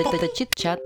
Это, чит-чат.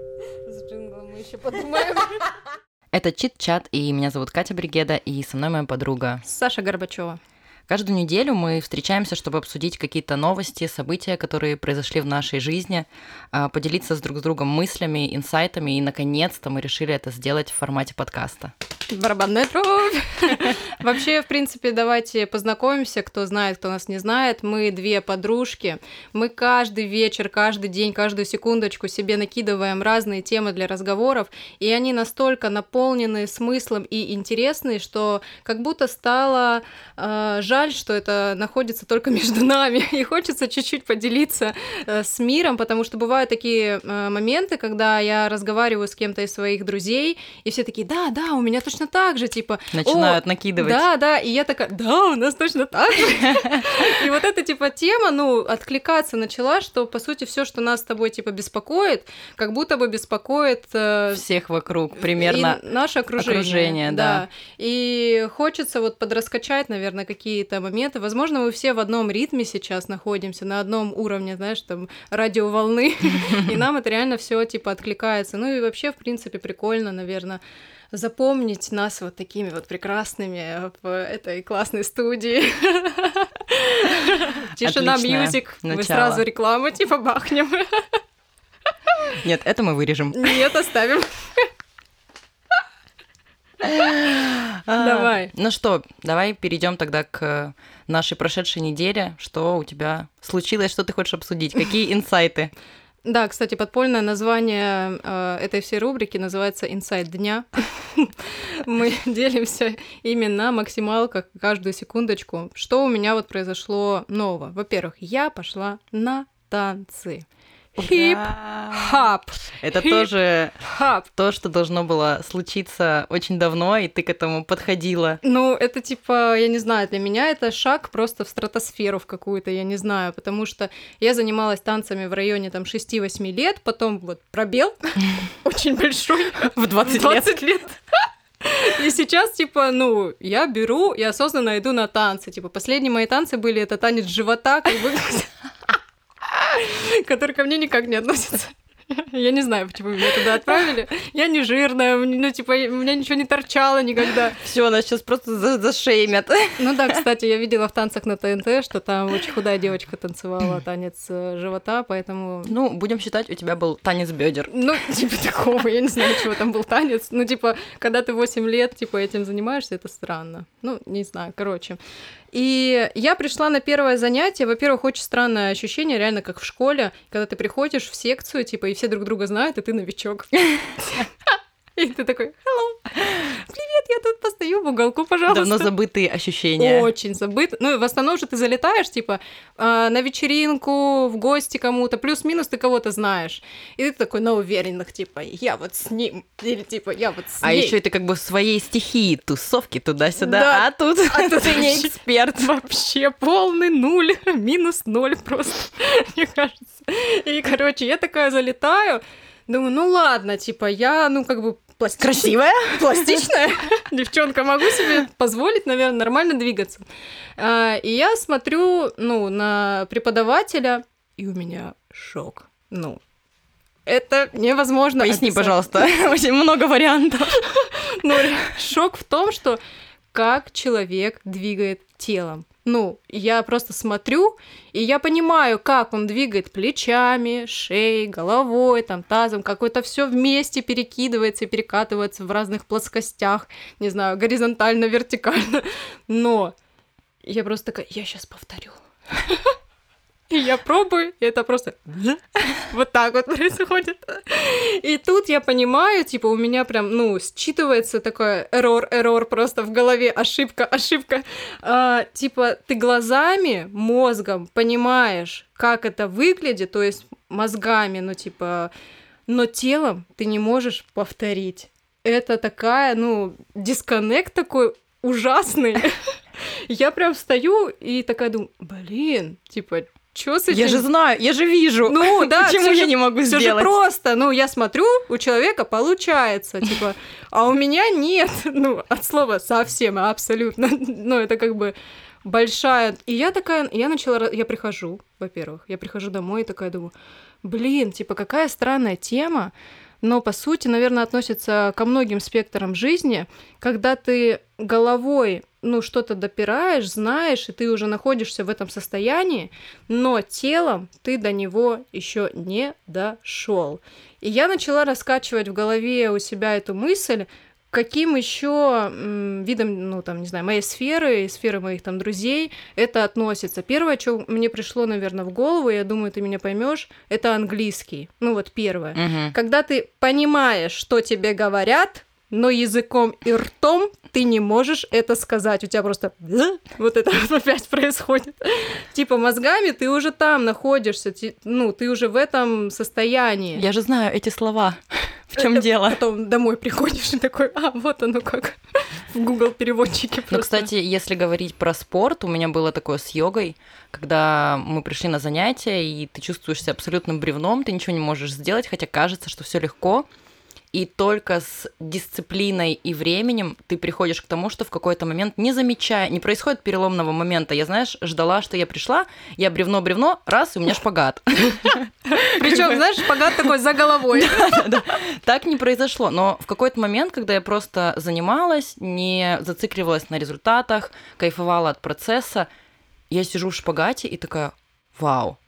С джинглом мы еще подумаем. Это чит-чат, и меня зовут Катя Бригеда, и со мной моя подруга. Саша Горбачева. Каждую неделю мы встречаемся, чтобы обсудить какие-то новости, события, которые произошли в нашей жизни, а, поделиться с друг с другом мыслями, инсайтами, и, наконец-то, мы решили это сделать в формате подкаста. Барабанная дробь. Вообще, в принципе, давайте познакомимся, кто знает, кто нас не знает. Мы две подружки. Мы каждый вечер, каждый день, каждую секундочку себе накидываем разные темы для разговоров, и они настолько наполнены смыслом и интересны, что как будто стало э, жаль, что это находится только между нами, и хочется чуть-чуть поделиться э, с миром, потому что бывают такие э, моменты, когда я разговариваю с кем-то из своих друзей, и все такие, да, да, у меня точно так же, типа... Начинают «О, накидывать. Да, да, и я такая, да, у нас точно так же. И вот эта, типа, тема, ну, откликаться начала, что, по сути, все, что нас с тобой, типа, беспокоит, как будто бы беспокоит... э, Всех вокруг, примерно. наше окружение. окружение, да. И хочется вот подраскачать, наверное, какие-то моменты. Возможно, мы все в одном ритме сейчас находимся, на одном уровне, знаешь, там, радиоволны, и нам это реально все типа откликается. Ну и вообще, в принципе, прикольно, наверное, запомнить нас вот такими вот прекрасными в этой классной студии. Тишина мьюзик. Мы сразу рекламу типа бахнем. Нет, это мы вырежем. Нет, оставим. Давай. Ну что, давай перейдем тогда к нашей прошедшей неделе. Что у тебя случилось, что ты хочешь обсудить? Какие инсайты? Да, кстати, подпольное название э, этой всей рубрики называется «Инсайт дня». Мы делимся именно на максималках каждую секундочку. Что у меня вот произошло нового? Во-первых, я пошла на танцы. Хип-хоп. Это Хип. тоже то, что должно было случиться очень давно, и ты к этому подходила. Ну, это типа, я не знаю, для меня это шаг просто в стратосферу в какую-то, я не знаю, потому что я занималась танцами в районе там 6-8 лет, потом вот пробел очень большой В 20 лет. 20 лет. И сейчас, типа, ну, я беру и осознанно иду на танцы. Типа, последние мои танцы были это танец живота, как бы, который ко мне никак не относится. Я не знаю, почему меня туда отправили. Я не жирная, ну, типа, у меня ничего не торчало никогда. Все, нас сейчас просто за- зашеймят. Ну да, кстати, я видела в танцах на ТНТ, что там очень худая девочка танцевала танец э, живота, поэтому... Ну, будем считать, у тебя был танец бедер. Ну, типа такого, я не знаю, чего там был танец. Ну, типа, когда ты 8 лет, типа, этим занимаешься, это странно. Ну, не знаю, короче. И я пришла на первое занятие. Во-первых, очень странное ощущение, реально как в школе, когда ты приходишь в секцию, типа, и все друг друга знают, и ты новичок. И ты такой, hello, привет, я тут постою в уголку, пожалуйста. Давно забытые ощущения. Очень забыт. Ну, в основном же ты залетаешь, типа, а, на вечеринку, в гости кому-то, плюс-минус ты кого-то знаешь. И ты такой на уверенных, типа, я вот с ним, или типа, я вот с А еще это как бы в своей стихии, тусовки туда-сюда, Да. а тут, А тут ты не эксперт. Вообще полный нуль, минус ноль просто, мне кажется. И, короче, я такая залетаю, думаю, ну ладно, типа, я, ну, как бы пластичная. Красивая? пластичная девчонка, могу себе позволить, наверное, нормально двигаться. А, И я смотрю, ну, на преподавателя, и у меня шок. Ну, это невозможно. Поясни, описать. пожалуйста. Очень много вариантов. Ну, шок в том, что как человек двигает телом. Ну, я просто смотрю, и я понимаю, как он двигает плечами, шеей, головой, там, тазом, как это все вместе перекидывается и перекатывается в разных плоскостях, не знаю, горизонтально, вертикально. Но я просто такая, я сейчас повторю. И я пробую, и это просто вот так вот происходит. И тут я понимаю, типа, у меня прям, ну, считывается такой эррор, эррор просто в голове, ошибка, ошибка. А, типа, ты глазами, мозгом понимаешь, как это выглядит, то есть мозгами, ну, типа, но телом ты не можешь повторить. Это такая, ну, дисконнект такой ужасный. Я прям встаю и такая думаю, блин, типа, что с этим? Я же знаю, я же вижу. Ну да, Почему я же- не могу всё же сделать? просто. Ну, я смотрю, у человека получается, типа, а у меня нет. Ну, от слова совсем, абсолютно. Ну, это как бы большая... И я такая, я начала, я прихожу, во-первых, я прихожу домой и такая думаю, блин, типа, какая странная тема, но по сути, наверное, относится ко многим спектрам жизни, когда ты головой ну, что-то допираешь, знаешь, и ты уже находишься в этом состоянии, но телом ты до него еще не дошел. И я начала раскачивать в голове у себя эту мысль, каким еще видом, ну, там, не знаю, моей сферы, сферы моих там друзей это относится. Первое, что мне пришло, наверное, в голову, я думаю, ты меня поймешь, это английский. Ну, вот первое. Мгм. Когда ты понимаешь, что тебе говорят, но языком и ртом ты не можешь это сказать. У тебя просто вот это опять происходит. Типа мозгами ты уже там находишься, ну, ты уже в этом состоянии. Я же знаю эти слова. В чем дело? Потом домой приходишь и такой, а, вот оно как в Google переводчике Ну, просто. кстати, если говорить про спорт, у меня было такое с йогой, когда мы пришли на занятия, и ты чувствуешь себя абсолютным бревном, ты ничего не можешь сделать, хотя кажется, что все легко. И только с дисциплиной и временем ты приходишь к тому, что в какой-то момент, не замечая, не происходит переломного момента. Я, знаешь, ждала, что я пришла, я бревно-бревно, раз, и у меня шпагат. Причем, знаешь, шпагат такой за головой. Так не произошло, но в какой-то момент, когда я просто занималась, не зацикливалась на результатах, кайфовала от процесса, я сижу в шпагате и такая, вау,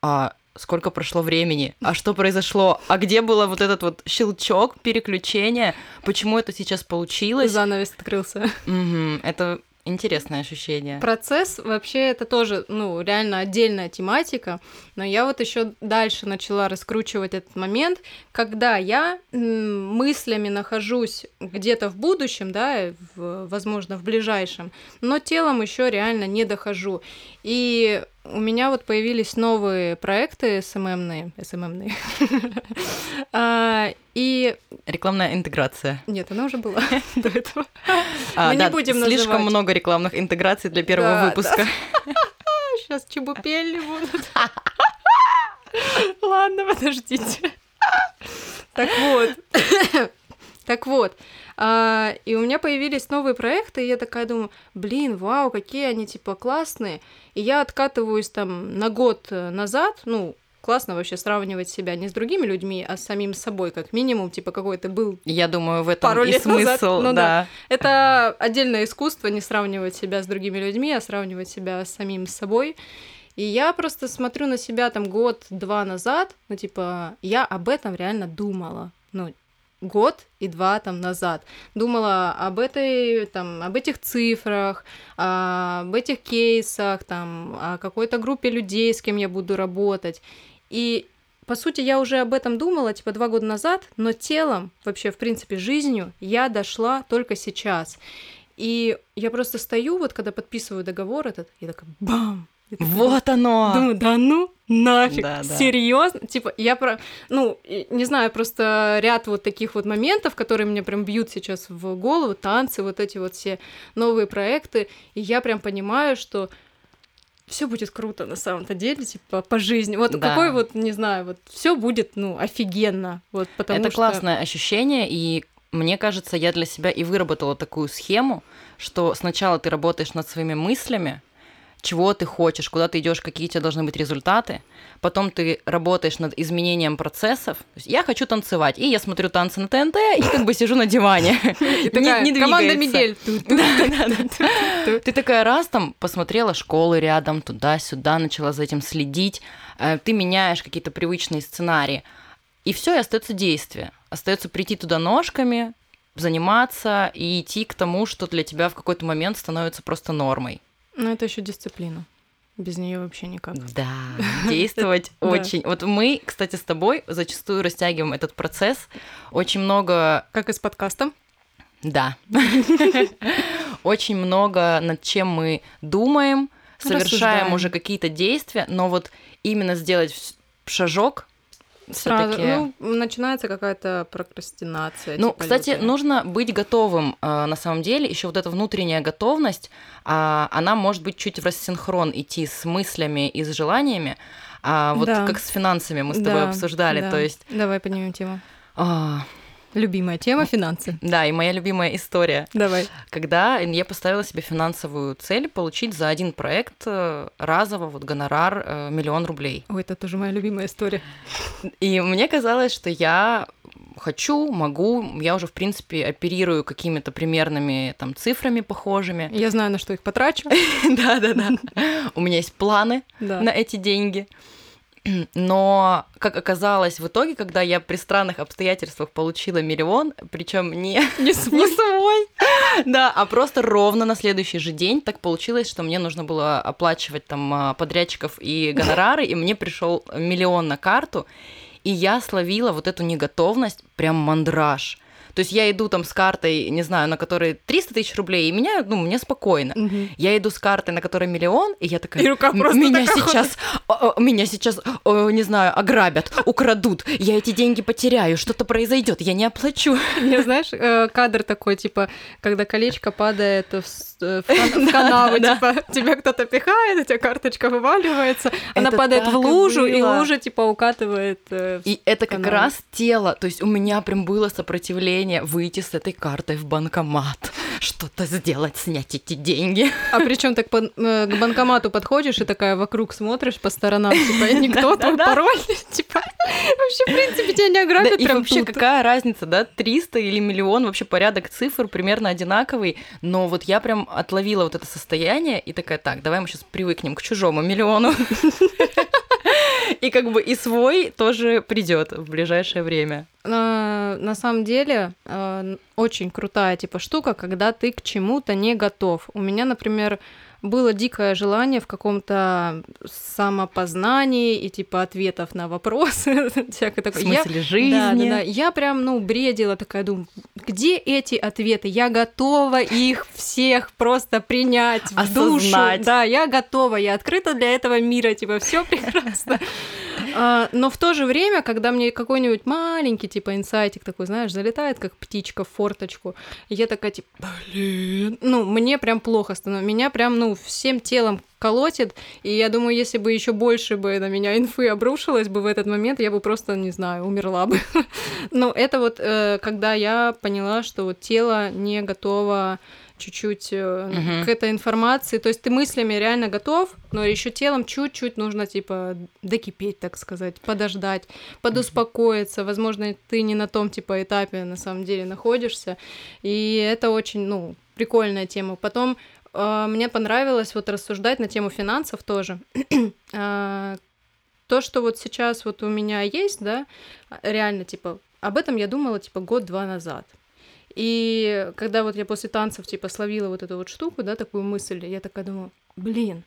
а сколько прошло времени, а что произошло, а где был вот этот вот щелчок, переключение, почему это сейчас получилось? Занавес открылся. Мгм, это интересное ощущение. Процесс вообще это тоже, ну, реально отдельная тематика, но я вот еще дальше начала раскручивать этот момент, когда я мыслями нахожусь где-то в будущем, да, в- возможно, в ближайшем, но телом еще реально не дохожу. И у меня вот появились новые проекты СММные, СММные. А, И Рекламная интеграция. нет, она уже была до этого. А, Мы не будем слишком называть. много рекламных интеграций для первого выпуска. Сейчас чебупели будут. Ладно, подождите. Так вот. Так вот. а, И у меня появились новые проекты, и я такая думаю, блин, вау, какие они, типа, классные. И я откатываюсь там на год э, назад, ну, классно вообще сравнивать себя не с другими людьми, а с самим собой, как минимум, типа, какой ты был Я думаю, в этом Пару и лет назад, смысл, ну да. да. Это отдельное искусство не сравнивать себя с другими людьми, а сравнивать себя с самим собой. И я просто смотрю на себя там год-два назад, ну типа я об этом реально думала, ну год и два там назад думала об этой там об этих цифрах, об этих кейсах, там о какой-то группе людей, с кем я буду работать. И по сути, я уже об этом думала, типа, два года назад, но телом, вообще, в принципе, жизнью я дошла только сейчас. И я просто стою, вот когда подписываю договор этот, и такая бам! Такая Вот оно! Думаю, да ну нафиг, Да, да. серьезно? Типа, я про, ну, не знаю, просто ряд вот таких вот моментов, которые мне прям бьют сейчас в голову, танцы, вот эти вот все новые проекты, и я прям понимаю, что все будет круто на самом-то деле, типа, по жизни. Вот Да. какой вот, не знаю, вот все будет, ну, офигенно, вот потому Это что... классное ощущение, и мне кажется, я для себя и выработала такую схему, что сначала ты работаешь над своими мыслями, чего ты хочешь, куда ты идешь, какие у тебя должны быть результаты. Потом ты работаешь над изменением процессов. Есть я хочу танцевать, и я смотрю танцы на ТНТ и как бы сижу на диване. Не- команда. Мигель. Ты такая раз там посмотрела школы рядом, туда-сюда, начала за этим следить, э, ты меняешь какие-то привычные сценарии, и все, и остается действие. Остается прийти туда ножками, заниматься и идти к тому, что для тебя в какой-то момент становится просто нормой. Ну, это еще дисциплина. Без нее вообще никак. Да, действовать очень. Вот мы, кстати, с тобой зачастую растягиваем этот процесс. Очень много Как и с подкастом. Да. Очень много над чем мы думаем, совершаем Рассуждаем. уже какие-то действия, но вот именно сделать шажок Сразу, ну, начинается какая-то прокрастинация. Ну, типа, кстати, лютая. нужно быть готовым э, на самом деле. Еще вот эта внутренняя готовность, а, она может быть чуть в рассинхрон идти с мыслями и с желаниями. А вот Да. как с финансами мы с тобой Да, обсуждали. да. То есть Давай поднимем тему. а, Любимая тема финансы. Да, и моя любимая история. Давай. Когда я поставила себе финансовую цель получить за один проект э, разово вот гонорар э, миллион рублей. Ой, это тоже моя любимая история. И мне казалось, что я хочу, могу, я уже, в принципе, оперирую какими-то примерными там цифрами похожими. Я знаю, на что их потрачу. Да-да-да. У меня есть планы на эти деньги. Но, как оказалось, в итоге, когда я при странных обстоятельствах получила миллион, причем не, не, свой. не свой, да, а просто ровно на следующий же день так получилось, что мне нужно было оплачивать там а, подрядчиков и гонорары, и мне пришел миллион на карту, и я словила вот эту неготовность, прям мандраж. То есть я иду там с картой, не знаю, на которой 300 тысяч рублей, и меня, ну, мне спокойно. Угу. Я иду с картой, на которой миллион, и я такая... И рука просто меня сейчас, меня сейчас, не знаю, ограбят, украдут, я эти деньги потеряю, что-то произойдет, я не оплачу. Не знаешь, э, кадр такой, типа, когда колечко падает в, э, канаву, типа, тебя кто-то пихает, у тебя карточка вываливается, она падает в лужу, и лужа, типа, укатывает э, И это как раз тело, то есть у меня прям было сопротивление решение выйти с этой картой в банкомат, что-то сделать, снять эти деньги. А причем так по, э, к банкомату подходишь и такая вокруг смотришь по сторонам, типа, никто твой пароль, типа, вообще, в принципе, тебя не ограбят И вообще, какая разница, да, 300 или миллион, вообще порядок цифр примерно одинаковый, но вот я прям отловила вот это состояние и такая, так, давай мы сейчас привыкнем к чужому миллиону. И как бы и свой тоже придет в ближайшее время. На, самом деле э, очень крутая типа штука, когда ты к чему-то не готов. У меня, например, было дикое желание в каком-то самопознании и типа ответов на вопросы. всякое такое. В смысле я, жизни. Да, да, да. Я прям, ну, бредила такая, думаю, где эти ответы? Я готова их всех просто принять в Осознать. душу. Да, я готова, я открыта для этого мира, типа, все прекрасно. А, но в то же время, когда мне какой-нибудь маленький, типа, инсайтик такой, знаешь, залетает, как птичка в форточку, я такая, типа, блин, ну, мне прям плохо становится, меня прям, ну, всем телом колотит, и я думаю, если бы еще больше бы на меня инфы обрушилось бы в этот момент, я бы просто, не знаю, умерла бы. Но это вот, э, когда я поняла, что тело не готово чуть-чуть uh-huh. к этой информации. То есть ты мыслями реально готов, но еще телом чуть-чуть нужно, типа, докипеть, так сказать, подождать, подуспокоиться. Возможно, ты не на том, типа, этапе на самом деле находишься. И это очень, ну, прикольная тема. Потом э, мне понравилось вот рассуждать на тему финансов тоже. э, то, что вот сейчас вот у меня есть, да, реально, типа, об этом я думала, типа, год-два назад. И когда вот я после танцев, типа, словила вот эту вот штуку, да, такую мысль, я такая думаю, блин,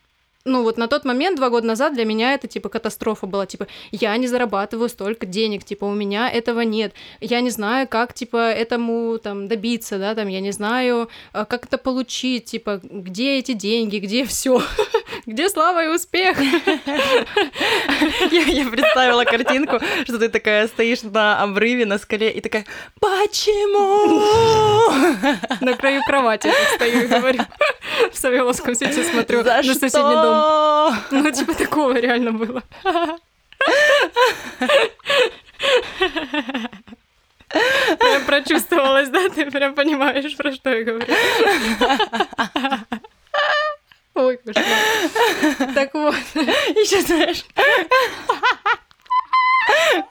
ну вот на тот момент, два года назад, для меня это типа катастрофа была, типа, я не зарабатываю столько денег, типа, у меня этого нет, я не знаю, как, типа, этому, там, добиться, да, там, я не знаю, а, как это получить, типа, где эти деньги, где все, где слава и успех. Я представила картинку, что ты такая стоишь на обрыве, на скале, и такая, почему? На краю кровати стою и говорю, в Савеловском свете смотрю на соседний дом. Ну, типа такого реально было. Прям прочувствовалась, да? Ты прям понимаешь, про что я говорю. Ой, кошмар. Так вот. Еще знаешь,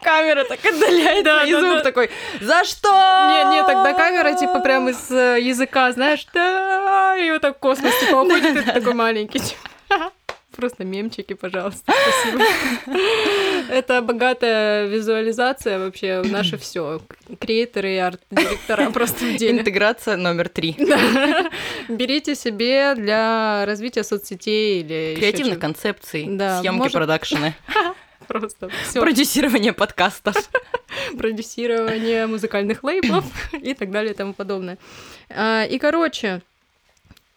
камера так отдаляется, да, и да, звук да. такой, за что? Не, не, тогда камера типа прям из э, языка, знаешь, да, и вот так космос типа уходит, и ты такой маленький. Типа. Просто мемчики, пожалуйста. Спасибо. Это богатая визуализация вообще наше все. Креаторы и арт-директора просто в деле. Интеграция номер три. Берите себе для развития соцсетей или креативных концепций, да, съемки, может... продакшены. Просто все. Продюсирование подкастов. Продюсирование музыкальных лейблов и так далее и тому подобное. А, и, короче,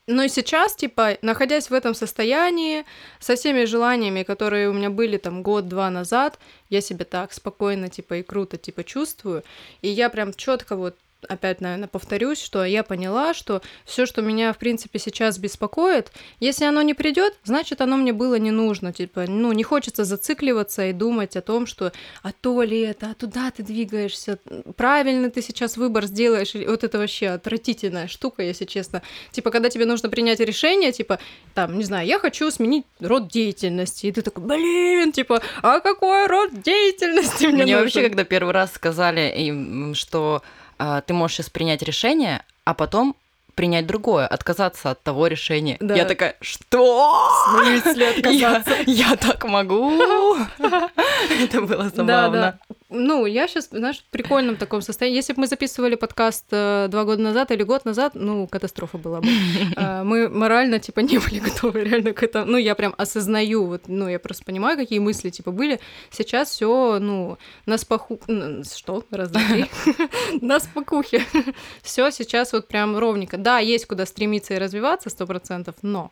ну и сейчас, типа, находясь в этом состоянии, со всеми желаниями, которые у меня были там год-два назад, я себя так спокойно, типа, и круто, типа, чувствую. И я прям четко вот опять, наверное, повторюсь, что я поняла, что все, что меня, в принципе, сейчас беспокоит, если оно не придет, значит, оно мне было не нужно. Типа, ну, не хочется зацикливаться и думать о том, что а то ли это, а туда ты двигаешься, правильно ты сейчас выбор сделаешь. Вот это вообще отвратительная штука, если честно. Типа, когда тебе нужно принять решение, типа, там, не знаю, я хочу сменить род деятельности, и ты такой, блин, типа, а какой род деятельности мне, Мне нужен? вообще, когда первый раз сказали им, что ты можешь сейчас принять решение, а потом принять другое, отказаться от того решения. Да. Я такая, что? В смысле Я, отказаться? я так могу? Это было Да, забавно. да. Ну, я сейчас, знаешь, в прикольном таком состоянии. Если бы мы записывали подкаст э, два года назад или год назад, ну, катастрофа была бы. А, Мы морально, типа, не были готовы реально к этому. Ну, я прям осознаю, вот, ну, я просто понимаю, какие мысли, типа, были. Сейчас все, ну, на спаху... Что? Раз, два, три. На спокухе. Все сейчас вот прям ровненько. Да, есть куда стремиться и развиваться, сто процентов, но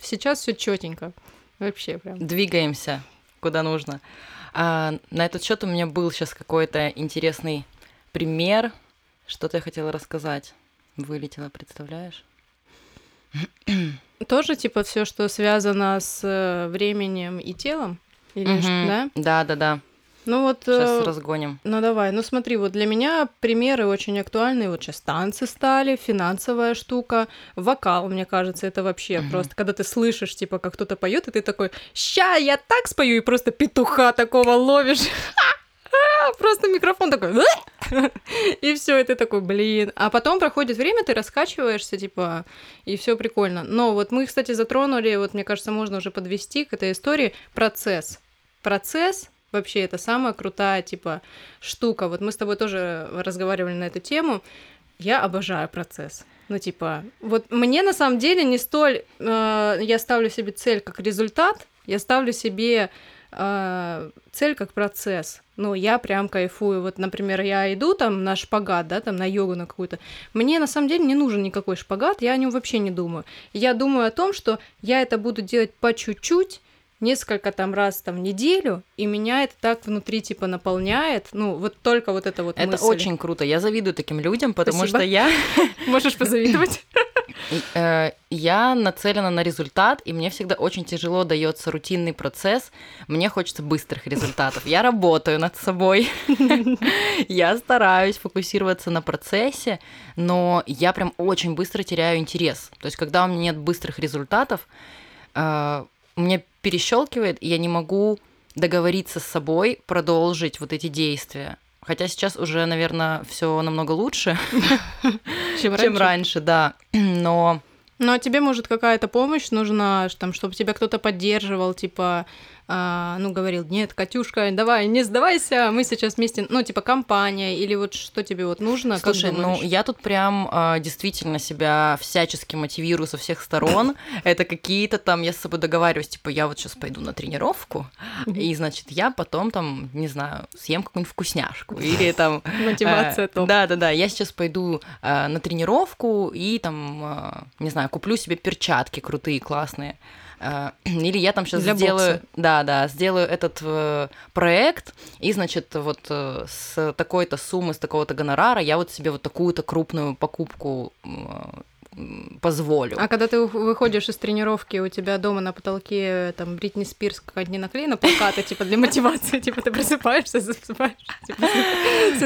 сейчас все четенько. Вообще прям. Двигаемся куда нужно. А, на этот счет у меня был сейчас какой-то интересный пример. Что-то я хотела рассказать. Вылетело, представляешь? Тоже типа все, что связано с э, временем и телом? Или что, Мгм. да? Да, да, да. Ну вот, Сейчас э, разгоним. ну давай, ну смотри, вот для меня примеры очень актуальные. Вот сейчас танцы стали, финансовая штука, вокал, мне кажется, это вообще Мгм. просто, когда ты слышишь, типа, как кто-то поет, и ты такой, ща, я так спою, и просто петуха такого ловишь. Просто микрофон такой, и все, и ты такой, блин. А потом проходит время, ты раскачиваешься, типа, и все прикольно. Но вот мы, кстати, затронули, вот мне кажется, можно уже подвести к этой истории процесс. Процесс вообще это самая крутая, типа, штука. Вот мы с тобой тоже разговаривали на эту тему. Я обожаю процесс. Ну, типа, вот мне на самом деле не столь... э, я ставлю себе цель как результат, я ставлю себе э, цель как процесс. Ну, я прям кайфую. Вот, например, я иду там на шпагат, да, там на йогу на какую-то. Мне на самом деле не нужен никакой шпагат, я о нем вообще не думаю. Я думаю о том, что я это буду делать по чуть-чуть, несколько там раз там в неделю, и меня это так внутри типа наполняет. Ну, вот только вот это вот Это мысль. очень круто. Я завидую таким людям, потому Спасибо. что я, Можешь позавидовать. э, я нацелена на результат, и мне всегда очень тяжело дается рутинный процесс. Мне хочется быстрых результатов. Я работаю над собой. Я стараюсь фокусироваться на процессе, но я прям очень быстро теряю интерес. То есть, когда у меня нет быстрых результатов, э, у меня перещелкивает, и я не могу договориться с собой, продолжить вот эти действия. Хотя сейчас уже, наверное, все намного лучше, Чем раньше. да. Но Ну, а тебе, может, какая-то помощь нужна, там, чтобы тебя кто-то поддерживал, типа, а, ну, говорил, нет, Катюшка, давай, не сдавайся, мы сейчас вместе, ну, типа, компания, или вот что тебе вот нужно, как Слушай, ну я тут прям а, действительно себя всячески мотивирую со всех сторон. Это какие-то там, я с собой договариваюсь, типа, я вот сейчас пойду на тренировку, и, значит, я потом там, не знаю, съем какую-нибудь вкусняшку. Или там... Мотивация топ. Да, да, да. Я сейчас пойду а, на тренировку и там, а, не знаю, куплю себе перчатки крутые, классные. А, Или я там сейчас Для сделаю, бокса. да, да, сделаю этот э, проект, и, значит, вот э, с такой-то суммы, с такого-то гонорара я вот себе вот такую-то крупную покупку позволю. А когда ты выходишь из тренировки, у тебя дома на потолке там Бритни Спирс какая-то не наклеена, плакаты, типа, для мотивации, типа, ты просыпаешься, засыпаешь, типа,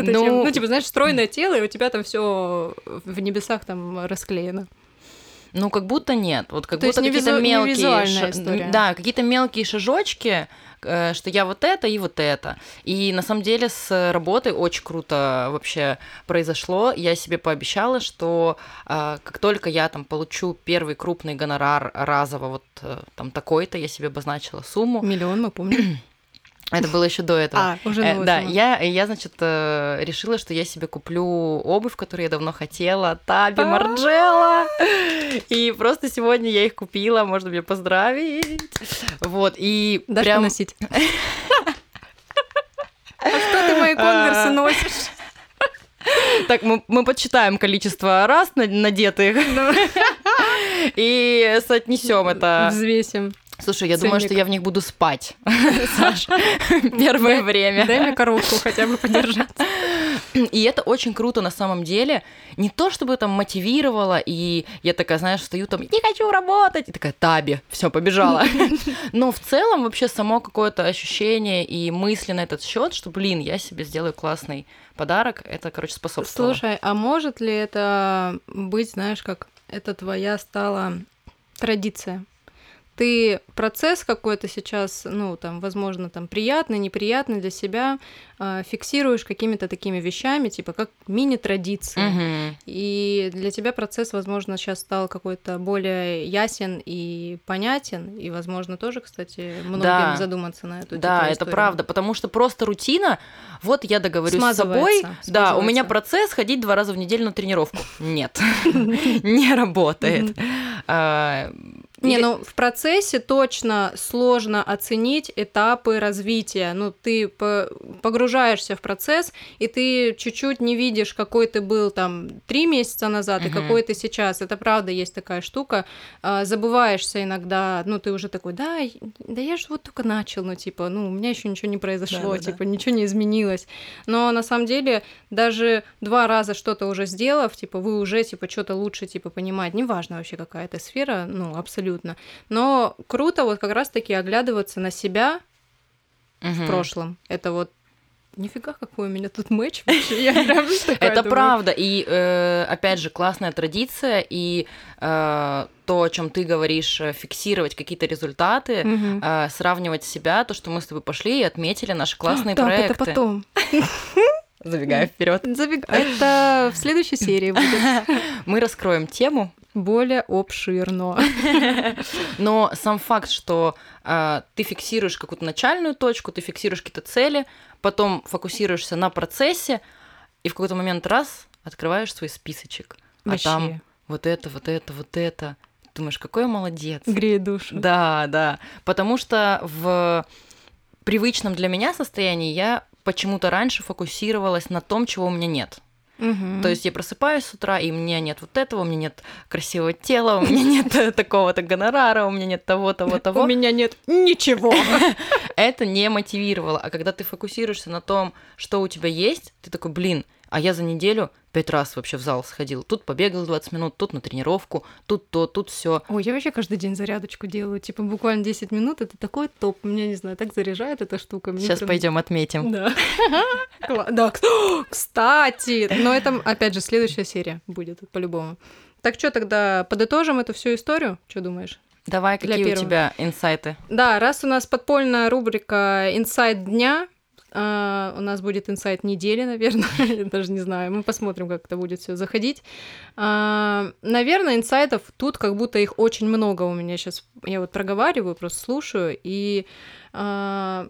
Ну- ну, типа, знаешь, стройное тело, и у тебя там все в небесах там расклеено. Ну, как будто нет. Вот как То будто какие-то визу- мелкие... история. Да, какие-то мелкие шажочки, э, что я вот это и вот это. И на самом деле с работой очень круто вообще произошло. Я себе пообещала, что э, как только я там получу первый крупный гонорар разово, вот э, там такой-то, я себе обозначила сумму. Миллион, мы помним. Это было еще до этого. А, уже Э, да, я, я, значит, э, решила, что я себе куплю обувь, которую я давно хотела, Таби А. Марджела. И просто сегодня я их купила, можно мне поздравить. Вот, и Дашь прям... поносить? А что ты мои конверсы А. носишь? Так, мы, мы подсчитаем количество раз на- надетых и соотнесем это. Взвесим. Слушай, я думаю, что я в них буду спать, Саш, первое время. Дай мне коробку хотя бы подержать. И это очень круто на самом деле. Не то, чтобы там мотивировало, и я такая, знаешь, стою там, не хочу работать, и такая, таби, все, побежала. Но в целом вообще само какое-то ощущение и мысли на этот счет, что, блин, я себе сделаю классный подарок, это, короче, способствовало. Слушай, а может ли это быть, знаешь, как это твоя стала традиция? Ты процесс какой-то сейчас, ну, там, возможно, там, приятный, неприятный для себя, э, фиксируешь какими-то такими вещами, типа, как мини-традиции. Мгм. И для тебя процесс, возможно, сейчас стал какой-то более ясен и понятен, и, возможно, тоже, кстати, многим Да. задуматься на эту Да, типа, это историю. правда, потому что просто рутина, вот я договорюсь с собой, Смазывается, да, у меня процесс ходить два раза в неделю на тренировку. Нет, не работает. Не, или- ну в процессе точно сложно оценить этапы развития. Ну, ты по- погружаешься в процесс, и ты чуть-чуть не видишь, какой ты был там три месяца назад и Мгм. какой ты сейчас. Это правда есть такая штука. А, забываешься иногда, ну, ты уже такой, да, и- да я же вот только начал, ну, типа, ну, у меня еще ничего не произошло, Да-да-да. типа, ничего не изменилось. Но на самом деле даже два раза что-то уже сделав, типа, вы уже, типа, что-то лучше, типа, понимать. Неважно вообще, какая это сфера, ну, абсолютно. Но круто вот как раз-таки оглядываться на себя в Мгм. прошлом. Это вот Нифига, какой у меня тут матч вообще. Я прям Это думаю, правда. И э, опять же, классная традиция, и э, то, о чем ты говоришь, э, фиксировать какие-то результаты, э, сравнивать себя, то, что мы с тобой пошли и отметили наши классные Так, проекты. это потом. Забегая вперед. Забег- Это в следующей серии будет Мы раскроем тему, более обширно. но сам факт, что э, ты фиксируешь какую-то начальную точку, ты фиксируешь какие-то цели, потом фокусируешься на процессе, и в какой-то момент раз открываешь свой списочек, а там Вообще. вот это, вот это, вот это. Думаешь, какой я молодец. Греет душу. Да, да. Потому что в привычном для меня состоянии я почему-то раньше фокусировалась на том, чего у меня нет. Мгм. То есть я просыпаюсь с утра, и у меня нет вот этого, у меня нет красивого тела, у меня нет э, такого-то гонорара, у меня нет того, того, У того. меня нет ничего. Это не мотивировало. А когда ты фокусируешься на том, что у тебя есть, ты такой, блин, а я за неделю пять раз вообще в зал сходил. Тут побегал 20 минут, тут на тренировку, тут то, тут все. Ой, я вообще каждый день зарядочку делаю. Типа буквально 10 минут. Это такой топ. Меня, не знаю, так заряжает эта штука. Мне Сейчас прям- пойдем отметим. Да. Да, кс- кстати. Но это, опять же, следующая серия будет по-любому. Так что тогда подытожим эту всю историю? Что думаешь? Давай, какие у тебя инсайты? Да, раз у нас подпольная рубрика «Инсайт дня», а, у нас будет инсайт недели, наверное, я даже не знаю. Мы посмотрим, как это будет все заходить. А, Наверное, инсайтов тут как будто их очень много у меня сейчас. Я вот проговариваю, просто слушаю. И а,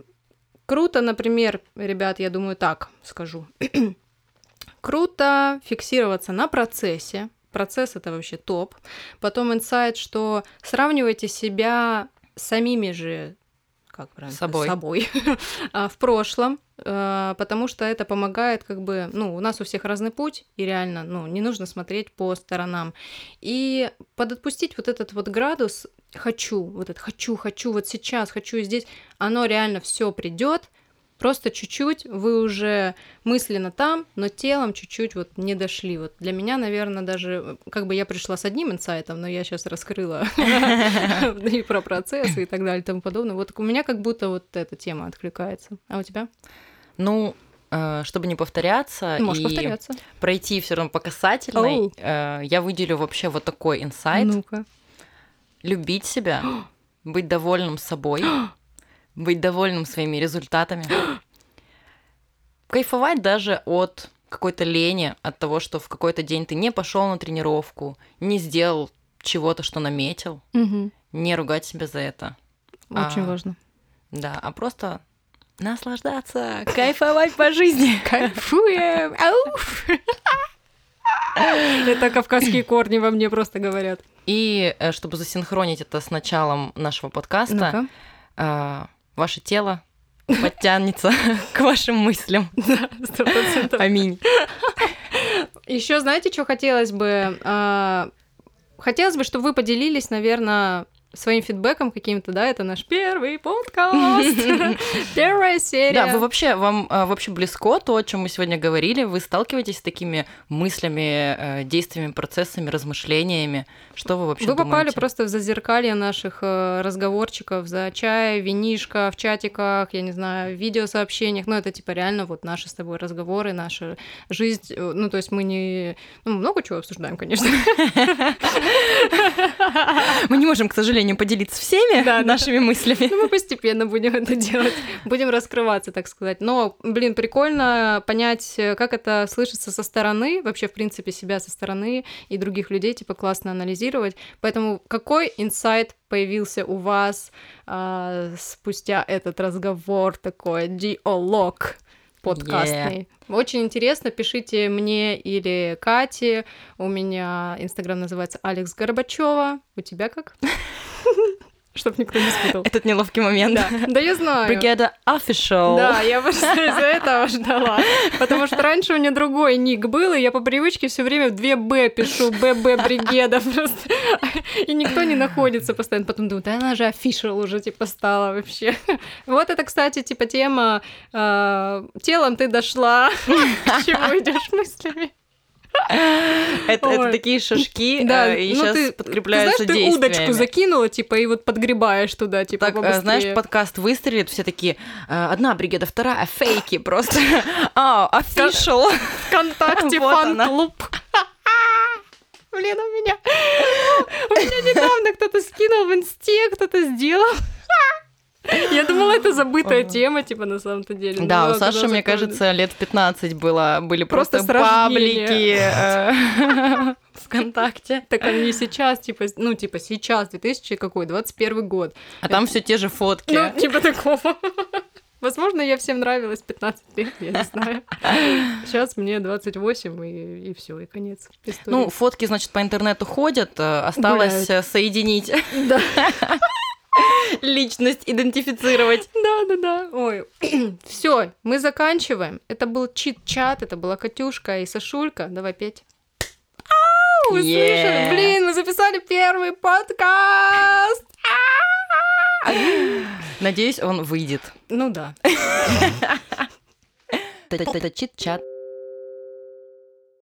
круто, например, ребят, я думаю, так скажу. Круто фиксироваться на процессе. Процесс это вообще топ. Потом инсайт, что сравнивайте себя самими же как правильно? Собой. собой а, в прошлом, э, потому что это помогает как бы, ну, у нас у всех разный путь, и реально, ну, не нужно смотреть по сторонам. И подотпустить вот этот вот градус «хочу», вот это «хочу, хочу, вот сейчас, хочу здесь», оно реально все придет, Просто чуть-чуть вы уже мысленно там, но телом чуть-чуть вот не дошли. Вот для меня, наверное, даже как бы я пришла с одним инсайтом, но я сейчас раскрыла и про процессы и так далее и тому подобное. Вот у меня как будто вот эта тема откликается. А у тебя? Ну, э, чтобы не повторяться Можешь и повторяться. пройти все равно по касательной, э, я выделю вообще вот такой инсайт. Ну-ка. Любить себя, быть довольным собой, быть довольным своими результатами, кайфовать даже от какой-то лени, от того, что в какой-то день ты не пошел на тренировку, не сделал чего-то, что наметил, Мгм. не ругать себя за это. Очень А, важно. Да, а просто наслаждаться, кайфовать по жизни. Кайфуем! Это кавказские корни во мне просто говорят. И э, чтобы засинхронить это с началом нашего подкаста. Ваше тело подтянется к вашим мыслям. Сто процентов. Аминь. Еще знаете, что хотелось бы? А, Хотелось бы, чтобы вы поделились, наверное, своим фидбэком каким-то, да, это наш первый подкаст, первая серия. Да, вы вообще, вам а, вообще близко то, о чем мы сегодня говорили? Вы сталкиваетесь с такими мыслями, э, действиями, процессами, размышлениями? Что вы вообще Вы попали просто в зазеркалье наших э, разговорчиков за чай, винишко, в чатиках, я не знаю, в видеосообщениях. Ну, это типа реально вот наши с тобой разговоры, наша жизнь. Э, Ну, то есть мы не... Ну, много чего обсуждаем, конечно. Мы не можем, к сожалению, поделиться всеми Да, да. нашими мыслями. Ну, мы постепенно будем это делать, будем раскрываться, так сказать. Но, блин, прикольно понять, как это слышится со стороны, вообще, в принципе, себя со стороны и других людей, типа, классно анализировать. Поэтому какой инсайт появился у вас а, спустя этот разговор такой, диалог подкастный? Очень интересно, пишите мне или Кате. У меня инстаграм называется Алекс Горбачева. У тебя как? Чтоб никто не спутал. Этот неловкий момент. Да, да я знаю. Бригада Official. Да, я просто из-за этого ждала. Потому что раньше у меня другой ник был, и я по привычке все время в 2Б пишу, ББ Бригеда просто. И никто не находится постоянно. Потом думаю, да она же official уже типа стала вообще. Вот это, кстати, типа тема э, «Телом ты дошла». К чему идешь мыслями? Это, это такие шажки, Да, э, и ну сейчас ты- подкрепляются Ты знаешь, ты удочку действиями. закинула, типа, и вот подгребаешь туда, типа, Так, побыстрее. знаешь, подкаст выстрелит, все такие, э, одна бригада, вторая, фейки просто. А, official. ВКонтакте Вот фан-клуб. Блин, у меня... У меня недавно кто-то скинул в инсте, кто-то сделал. Я думала, это забытая тема, типа, на самом-то деле. Да, у Саши, мне кажется, лет в 15 было, были Просто паблики э, ВКонтакте. Так они сейчас, типа, ну, типа, сейчас, 2000 какой, 21 год. А там все те же фотки. Ну, типа такого. Возможно, я всем нравилась 15 лет, я не знаю. Сейчас мне 28, и, и все, и конец истории. Ну, фотки, значит, по интернету ходят, э, осталось э, соединить, да. личность идентифицировать. Да, да, да. Ой. Все, мы заканчиваем. Это был чит-чат, это была Катюшка и Сашулька. Давай петь. Ау, Yeah. Блин, мы записали первый подкаст. Надеюсь, он выйдет. Ну да. Это чит-чат.